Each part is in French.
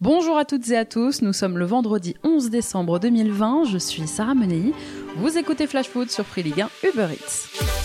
Bonjour à toutes et à tous, nous sommes le vendredi 11 décembre 2020, je suis Sarah Menei, vous écoutez Flash Food sur Free Ligue 1 Uber Eats.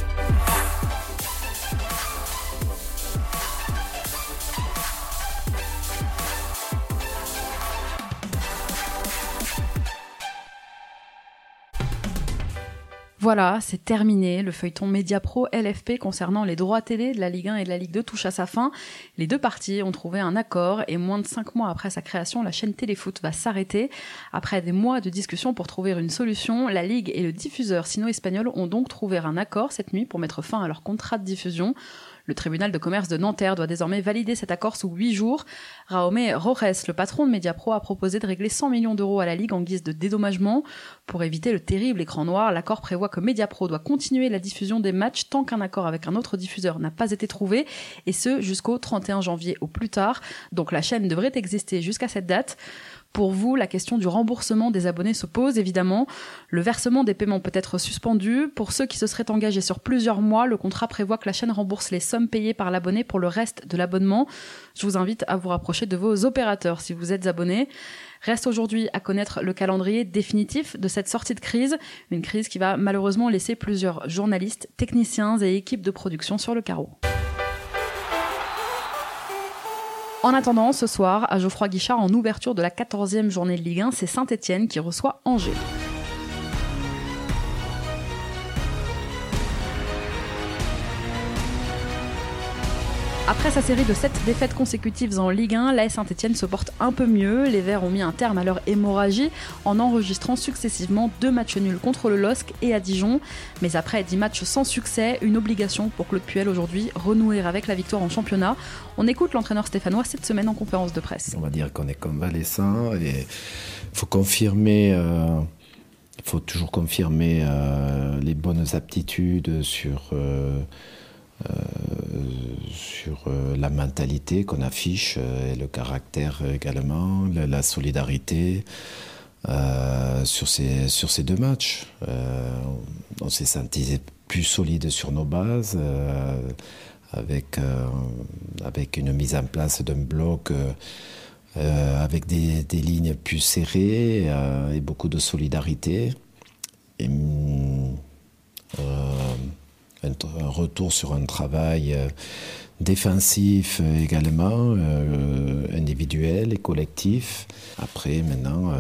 Voilà, c'est terminé. Le feuilleton Media Pro LFP concernant les droits télé de la Ligue 1 et de la Ligue 2 touche à sa fin. Les deux parties ont trouvé un accord et moins de cinq mois après sa création, la chaîne Téléfoot va s'arrêter. Après des mois de discussion pour trouver une solution, la Ligue et le diffuseur sino-espagnol ont donc trouvé un accord cette nuit pour mettre fin à leur contrat de diffusion. Le tribunal de commerce de Nanterre doit désormais valider cet accord sous huit jours. Raume Rojas, le patron de Mediapro, a proposé de régler 100 millions d'euros à la Ligue en guise de dédommagement. Pour éviter le terrible écran noir, l'accord prévoit que Mediapro doit continuer la diffusion des matchs tant qu'un accord avec un autre diffuseur n'a pas été trouvé, et ce jusqu'au 31 janvier au plus tard. Donc la chaîne devrait exister jusqu'à cette date. Pour vous, la question du remboursement des abonnés se pose évidemment. Le versement des paiements peut être suspendu. Pour ceux qui se seraient engagés sur plusieurs mois, le contrat prévoit que la chaîne rembourse les sommes payées par l'abonné pour le reste de l'abonnement. Je vous invite à vous rapprocher de vos opérateurs si vous êtes abonné. Reste aujourd'hui à connaître le calendrier définitif de cette sortie de crise, une crise qui va malheureusement laisser plusieurs journalistes, techniciens et équipes de production sur le carreau. En attendant, ce soir, à Geoffroy Guichard, en ouverture de la 14e journée de Ligue 1, c'est Saint-Etienne qui reçoit Angers. Après sa série de 7 défaites consécutives en Ligue 1, l'AS Saint-Etienne se porte un peu mieux. Les Verts ont mis un terme à leur hémorragie en enregistrant successivement deux matchs nuls contre le LOSC et à Dijon. Mais après 10 matchs sans succès, une obligation pour Claude Puel aujourd'hui, renouer avec la victoire en championnat. On écoute l'entraîneur stéphanois cette semaine en conférence de presse. On va dire qu'on est convalescent et il faut confirmer. Euh, il faut toujours confirmer euh, les bonnes aptitudes sur euh, euh, sur euh, la mentalité qu'on affiche euh, et le caractère également, la, solidarité. sur, ces, deux matchs. on s'est senti plus solide sur nos bases, avec, une mise en place d'un bloc avec des, lignes plus serrées et beaucoup de solidarité. Et, un, retour sur un travail euh, défensif euh, également, euh, individuel et collectif. Après, maintenant,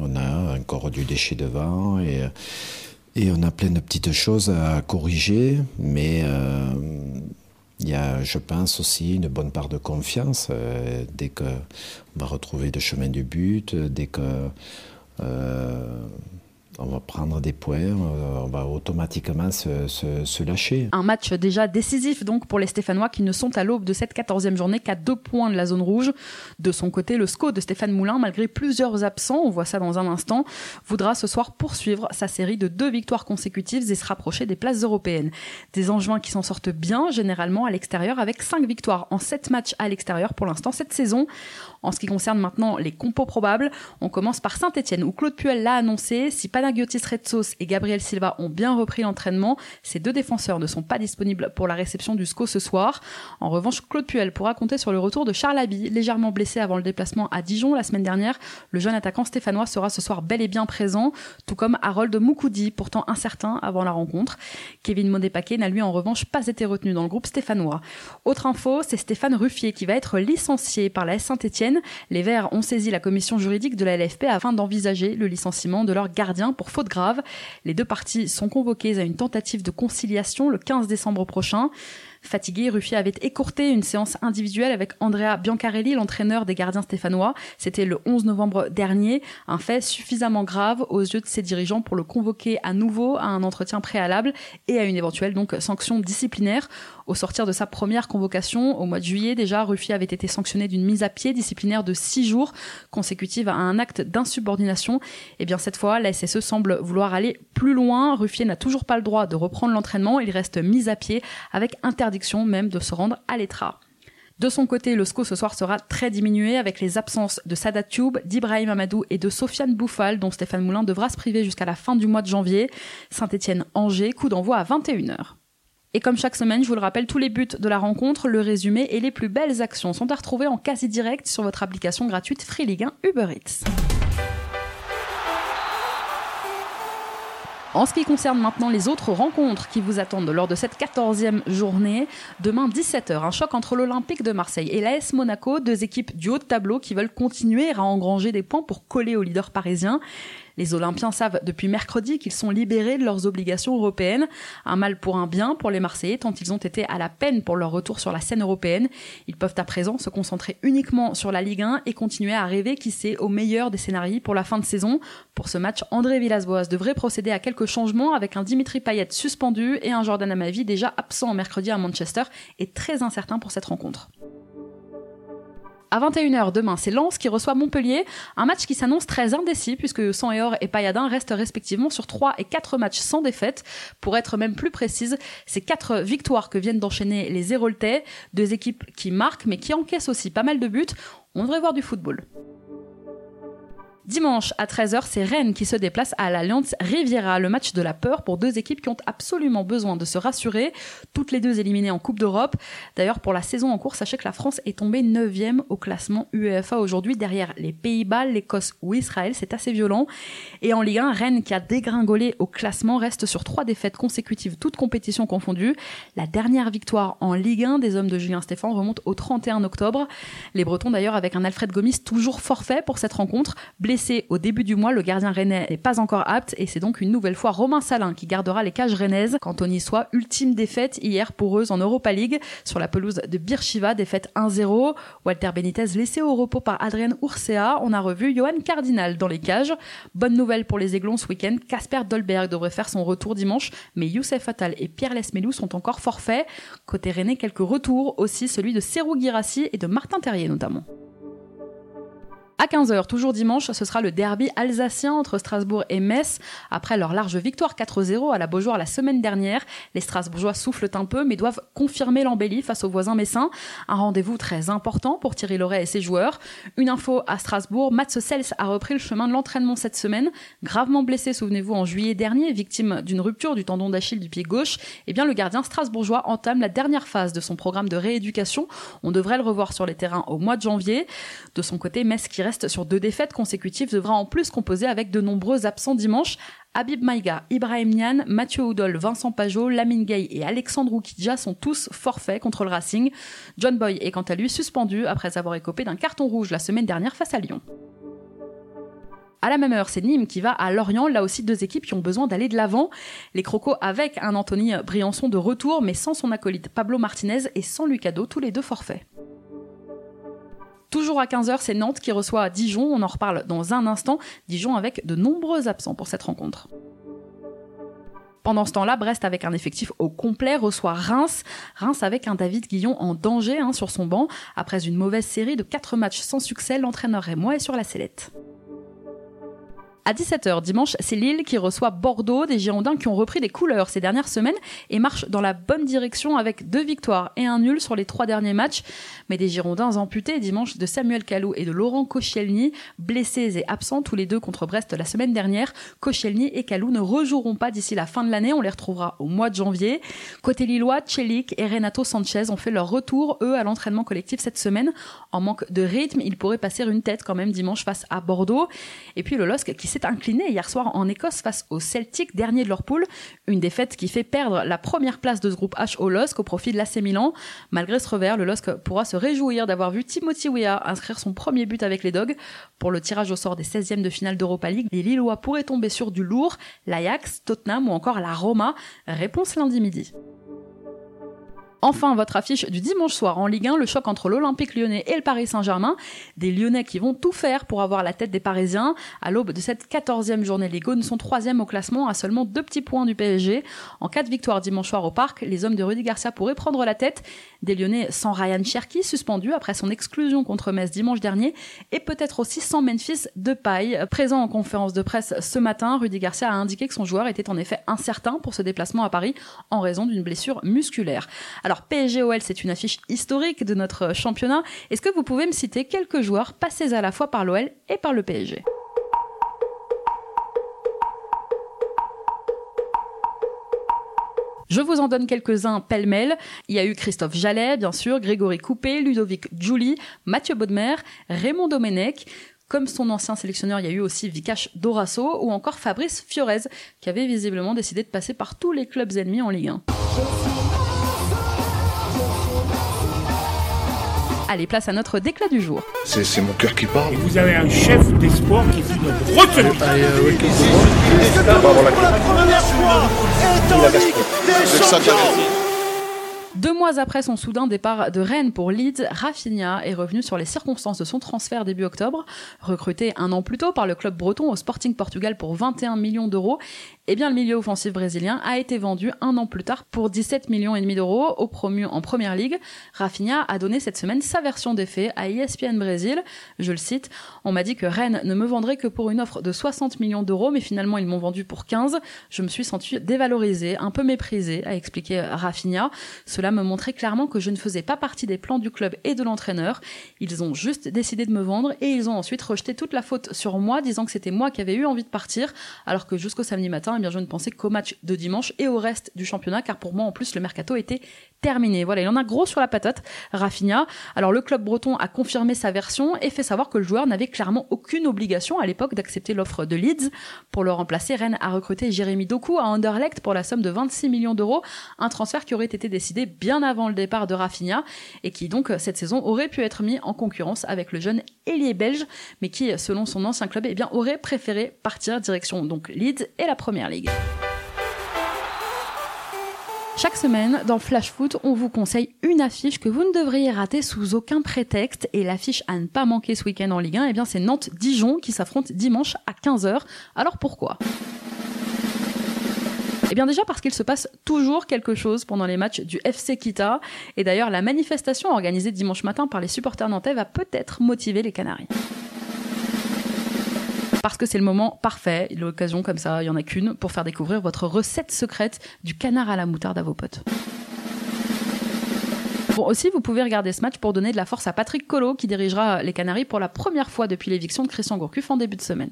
on a encore du déchet devant et on a plein de petites choses à corriger, mais il y a, je pense, aussi une bonne part de confiance dès qu'on va retrouver le chemin du but, dès que on va prendre des points, euh, on va automatiquement se, lâcher. Un match déjà décisif donc pour les Stéphanois qui ne sont à l'aube de cette 14e journée qu'à deux points de la zone rouge. De son côté, le SCO de Stéphane Moulin, malgré plusieurs absents, on voit ça dans un instant, voudra ce soir poursuivre sa série de deux victoires consécutives et se rapprocher des places européennes. Des Angevins qui s'en sortent bien, généralement à l'extérieur, avec cinq victoires en sept matchs à l'extérieur pour l'instant cette saison. En ce qui concerne maintenant les compos probables, on commence par Saint-Etienne où Claude Puel l'a annoncé. Si Panagiotis Retsos et Gabriel Silva ont bien repris l'entraînement, ces deux défenseurs ne sont pas disponibles pour la réception du SCO ce soir. En revanche, Claude Puel pourra compter sur le retour de Charles Abbey, légèrement blessé avant le déplacement à Dijon la semaine dernière. Le jeune attaquant stéphanois sera ce soir bel et bien présent, tout comme Harold Moukoudi, pourtant incertain avant la rencontre. Kevin Modé-Paquet n'a lui en revanche pas été retenu dans le groupe stéphanois. Autre info, c'est Stéphane Ruffier qui va être licencié par la S Saint-Etienne les Verts ont saisi la commission juridique de la LFP afin d'envisager le licenciement de leur gardien pour faute grave. Les deux parties sont convoquées à une tentative de conciliation le 15 décembre prochain. Fatigué, Ruffier avait écourté une séance individuelle avec Andrea Biancarelli, l'entraîneur des gardiens stéphanois. C'était le 11 novembre dernier, un fait suffisamment grave aux yeux de ses dirigeants pour le convoquer à nouveau à un entretien préalable et à une éventuelle donc sanction disciplinaire. Au sortir de sa première convocation, au mois de juillet déjà, Ruffier avait été sanctionné d'une mise à pied disciplinaire de six jours consécutive à un acte d'insubordination. Et eh bien cette fois, la SSE semble vouloir aller plus loin. Ruffier n'a toujours pas le droit de reprendre l'entraînement. Il reste mis à pied avec interdiction même de se rendre à l'ETRA. De son côté, le SCO ce soir sera très diminué avec les absences de Sadat Tube, d'Ibrahim Amadou et de Sofiane Bouffal, dont Stéphane Moulin devra se priver jusqu'à la fin du mois de janvier. Saint-Etienne-Angers, coup d'envoi à 21h. Et comme chaque semaine, je vous le rappelle, tous les buts de la rencontre, le résumé et les plus belles actions sont à retrouver en quasi direct sur votre application gratuite Free Ligue 1 Uber Eats. En ce qui concerne maintenant les autres rencontres qui vous attendent lors de cette 14e journée, demain 17h, un choc entre l'Olympique de Marseille et l'AS Monaco, deux équipes du haut de tableau qui veulent continuer à engranger des points pour coller au leader parisien. Les Olympiens savent depuis mercredi qu'ils sont libérés de leurs obligations européennes. Un mal pour un bien pour les Marseillais tant ils ont été à la peine pour leur retour sur la scène européenne. Ils peuvent à présent se concentrer uniquement sur la Ligue 1 et continuer à rêver qui sait au meilleur des scénarios pour la fin de saison. Pour ce match, André Villas-Boas devrait procéder à quelques changements avec un Dimitri Payet suspendu et un Jordan Amavi déjà absent mercredi à Manchester et très incertain pour cette rencontre. À 21h demain, c'est Lens qui reçoit Montpellier, un match qui s'annonce très indécis puisque Sanhéor et Payadin restent respectivement sur 3 et 4 matchs sans défaite. Pour être même plus précise, c'est 4 victoires que viennent d'enchaîner les Héroltais, deux équipes qui marquent mais qui encaissent aussi pas mal de buts. On devrait voir du football. Dimanche à 13h, c'est Rennes qui se déplace à l'Alliance Riviera, le match de la peur pour deux équipes qui ont absolument besoin de se rassurer, toutes les deux éliminées en Coupe d'Europe. D'ailleurs, pour la saison en cours, sachez que la France est tombée 9e au classement UEFA aujourd'hui, derrière les Pays-Bas, l'Écosse ou Israël, c'est assez violent. Et en Ligue 1, Rennes qui a dégringolé au classement reste sur trois défaites consécutives, toutes compétitions confondues. La dernière victoire en Ligue 1 des hommes de Julien Stéphan remonte au 31 octobre. Les Bretons d'ailleurs avec un Alfred Gomis toujours forfait pour cette rencontre, blessé au début du mois, le gardien rennais n'est pas encore apte et c'est donc une nouvelle fois Romain Salin qui gardera les cages rennaises. Quant au Niçois, ultime défaite hier pour eux en Europa League sur la pelouse de Birchiva, défaite 1-0. Walter Benitez laissé au repos par Adrien Ursea. On a revu Johan Cardinal dans les cages. Bonne nouvelle pour les Aiglons ce week-end. Casper Dolberg devrait faire son retour dimanche, mais Youssef Attal et Pierre Lesmelou sont encore forfaits. Côté rennais, quelques retours aussi, celui de Serou Girassi et de Martin Terrier notamment. À 15h, toujours dimanche, ce sera le derby alsacien entre Strasbourg et Metz. Après leur large victoire 4-0 à la Beaujoire la semaine dernière, les Strasbourgeois soufflent un peu mais doivent confirmer l'embellie face aux voisins messins. Un rendez-vous très important pour Thierry Loret et ses joueurs. Une info à Strasbourg, Mats Sels a repris le chemin de l'entraînement cette semaine. Gravement blessé, souvenez-vous, en juillet dernier, victime d'une rupture du tendon d'Achille du pied gauche, eh bien le gardien strasbourgeois entame la dernière phase de son programme de rééducation. On devrait le revoir sur les terrains au mois de janvier. De son côté, Metz qui reste sur deux défaites consécutives devra en plus composer avec de nombreux absents dimanche. Habib Maïga, Ibrahim Nian, Mathieu Oudol, Vincent Pajot, Lamine Gay et Alexandre Oukidja sont tous forfaits contre le Racing. John Boy est quant à lui suspendu après avoir écopé d'un carton rouge la semaine dernière face à Lyon. À la même heure, c'est Nîmes qui va à Lorient, là aussi deux équipes qui ont besoin d'aller de l'avant. Les Crocos avec un Anthony Briançon de retour, mais sans son acolyte Pablo Martinez et sans Lucado, tous les deux forfaits. Toujours à 15h, c'est Nantes qui reçoit Dijon. On en reparle dans un instant. Dijon avec de nombreux absents pour cette rencontre. Pendant ce temps-là, Brest avec un effectif au complet reçoit Reims. Reims avec un David Guillon en danger hein, sur son banc. Après une mauvaise série de 4 matchs sans succès, l'entraîneur moi est sur la sellette. À 17h dimanche, c'est Lille qui reçoit Bordeaux, des Girondins qui ont repris des couleurs ces dernières semaines et marchent dans la bonne direction avec deux victoires et un nul sur les trois derniers matchs. Mais des Girondins amputés dimanche de Samuel Calou et de Laurent Koscielny, blessés et absents tous les deux contre Brest la semaine dernière. Koscielny et Calou ne rejoueront pas d'ici la fin de l'année, on les retrouvera au mois de janvier. Côté Lillois, Chelik et Renato Sanchez ont fait leur retour, eux, à l'entraînement collectif cette semaine. En manque de rythme, ils pourraient passer une tête quand même dimanche face à Bordeaux. Et puis le LOSC qui s'est incliné hier soir en Écosse face au Celtic, dernier de leur poule. Une défaite qui fait perdre la première place de ce groupe H au LOSC au profit de l'AC Milan. Malgré ce revers, le LOSC pourra se réjouir d'avoir vu Timothy Weah inscrire son premier but avec les Dogs. Pour le tirage au sort des 16e de finale d'Europa League, les Lillois pourraient tomber sur du lourd, l'Ajax, Tottenham ou encore la Roma? Réponse lundi midi. Enfin, votre affiche du dimanche soir en Ligue 1, le choc entre l'Olympique lyonnais et le Paris Saint-Germain. Des Lyonnais qui vont tout faire pour avoir la tête des Parisiens. À l'aube de cette 14e journée, les Gaunes sont troisième au classement à seulement deux petits points du PSG. En cas de victoire dimanche soir au Parc, les hommes de Rudy Garcia pourraient prendre la tête. Des Lyonnais sans Ryan Cherky, suspendu après son exclusion contre Metz dimanche dernier, et peut-être aussi sans Memphis de paille. Présent en conférence de presse ce matin, Rudy Garcia a indiqué que son joueur était en effet incertain pour ce déplacement à Paris en raison d'une blessure musculaire. PSG-OL, c'est une affiche historique de notre championnat. Est-ce que vous pouvez me citer quelques joueurs passés à la fois par l'OL et par le PSG Je vous en donne quelques-uns pêle-mêle. Il y a eu Christophe Jallet, bien sûr, Grégory Coupé, Ludovic Julie, Mathieu Baudemer, Raymond Domenech. Comme son ancien sélectionneur, il y a eu aussi Vikash Dorasso ou encore Fabrice Fiorez, qui avait visiblement décidé de passer par tous les clubs ennemis en Ligue 1. Allez, place à notre déclat du jour. C'est mon cœur qui parle. Et vous avez un chef d'espoir qui vous. Pour la première fois, Deux mois après son soudain départ de Rennes pour Leeds, Rafinha est revenu sur les circonstances de son transfert début octobre. Recruté un an plus tôt par le club breton au Sporting Portugal pour 21 millions d'euros, eh bien le milieu offensif brésilien a été vendu un an plus tard pour 17 millions et demi d'euros au promu en Première Ligue. Rafinha a donné cette semaine sa version des faits à ESPN Brésil. Je le cite, on m'a dit que Rennes ne me vendrait que pour une offre de 60 millions d'euros, mais finalement ils m'ont vendu pour 15. Je me suis senti dévalorisé, un peu méprisé, a expliqué Rafinha. Cela me montrait clairement que je ne faisais pas partie des plans du club et de l'entraîneur. Ils ont juste décidé de me vendre et ils ont ensuite rejeté toute la faute sur moi, disant que c'était moi qui avais eu envie de partir, alors que jusqu'au samedi matin, eh bien, je ne pensais qu'au match de dimanche et au reste du championnat, car pour moi, en plus, le mercato était terminé. Voilà, il en a gros sur la patate, Rafinha. Alors, le club breton a confirmé sa version et fait savoir que le joueur n'avait clairement aucune obligation à l'époque d'accepter l'offre de Leeds. Pour le remplacer, Rennes a recruté Jérémy Doku à Anderlecht pour la somme de 26 millions d'euros, un transfert qui aurait été décidé bien avant le départ de Rafinha et qui donc cette saison aurait pu être mis en concurrence avec le jeune ailier belge, mais qui, selon son ancien club, eh bien, aurait préféré partir direction donc Leeds et la Première Chaque semaine, dans Flash Foot, on vous conseille une affiche que vous ne devriez rater sous aucun prétexte. Et l'affiche à ne pas manquer ce week-end en Ligue 1, eh bien, c'est Nantes-Dijon qui s'affronte dimanche à 15h. Alors pourquoi? Eh bien déjà parce qu'il se passe toujours quelque chose pendant les matchs du FC Kita. Et d'ailleurs, la manifestation organisée dimanche matin par les supporters nantais va peut-être motiver les Canaries parce que c'est le moment parfait, l'occasion comme ça, il y en a qu'une, pour faire découvrir votre recette secrète du canard à la moutarde à vos potes. Bon, aussi, vous pouvez regarder ce match pour donner de la force à Patrick Collot, qui dirigera les Canaries pour la première fois depuis l'éviction de Christian Gourcuff en début de semaine.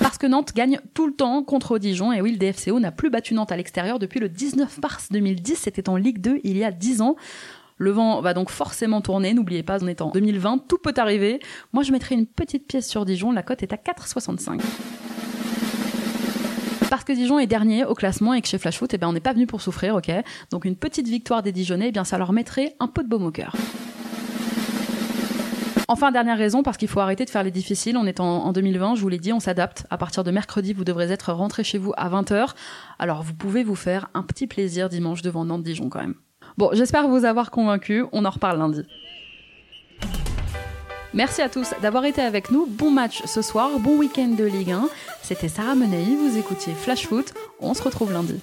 Parce que Nantes gagne tout le temps contre Dijon, et oui, le DFCO n'a plus battu Nantes à l'extérieur depuis le 19 mars 2010, c'était en Ligue 2 il y a 10 ans. Le vent va donc forcément tourner, n'oubliez pas, on est en 2020, tout peut arriver. Moi je mettrai une petite pièce sur Dijon, la cote est à 4,65. Parce que Dijon est dernier au classement et que chez Flash Foot, eh ben, on n'est pas venu pour souffrir, ok? Donc une petite victoire des Dijonais, eh bien ça leur mettrait un peu de baume au cœur. Enfin, dernière raison, parce qu'il faut arrêter de faire les difficiles. On est en, 2020, je vous l'ai dit, on s'adapte. À partir de mercredi, vous devrez être rentré chez vous à 20h. Alors, vous pouvez vous faire un petit plaisir dimanche devant Nantes-Dijon quand même. Bon, j'espère vous avoir convaincu. On en reparle lundi. Merci à tous d'avoir été avec nous. Bon match ce soir, bon week-end de Ligue 1. C'était Sarah Menei, vous écoutiez Flash Foot. On se retrouve lundi.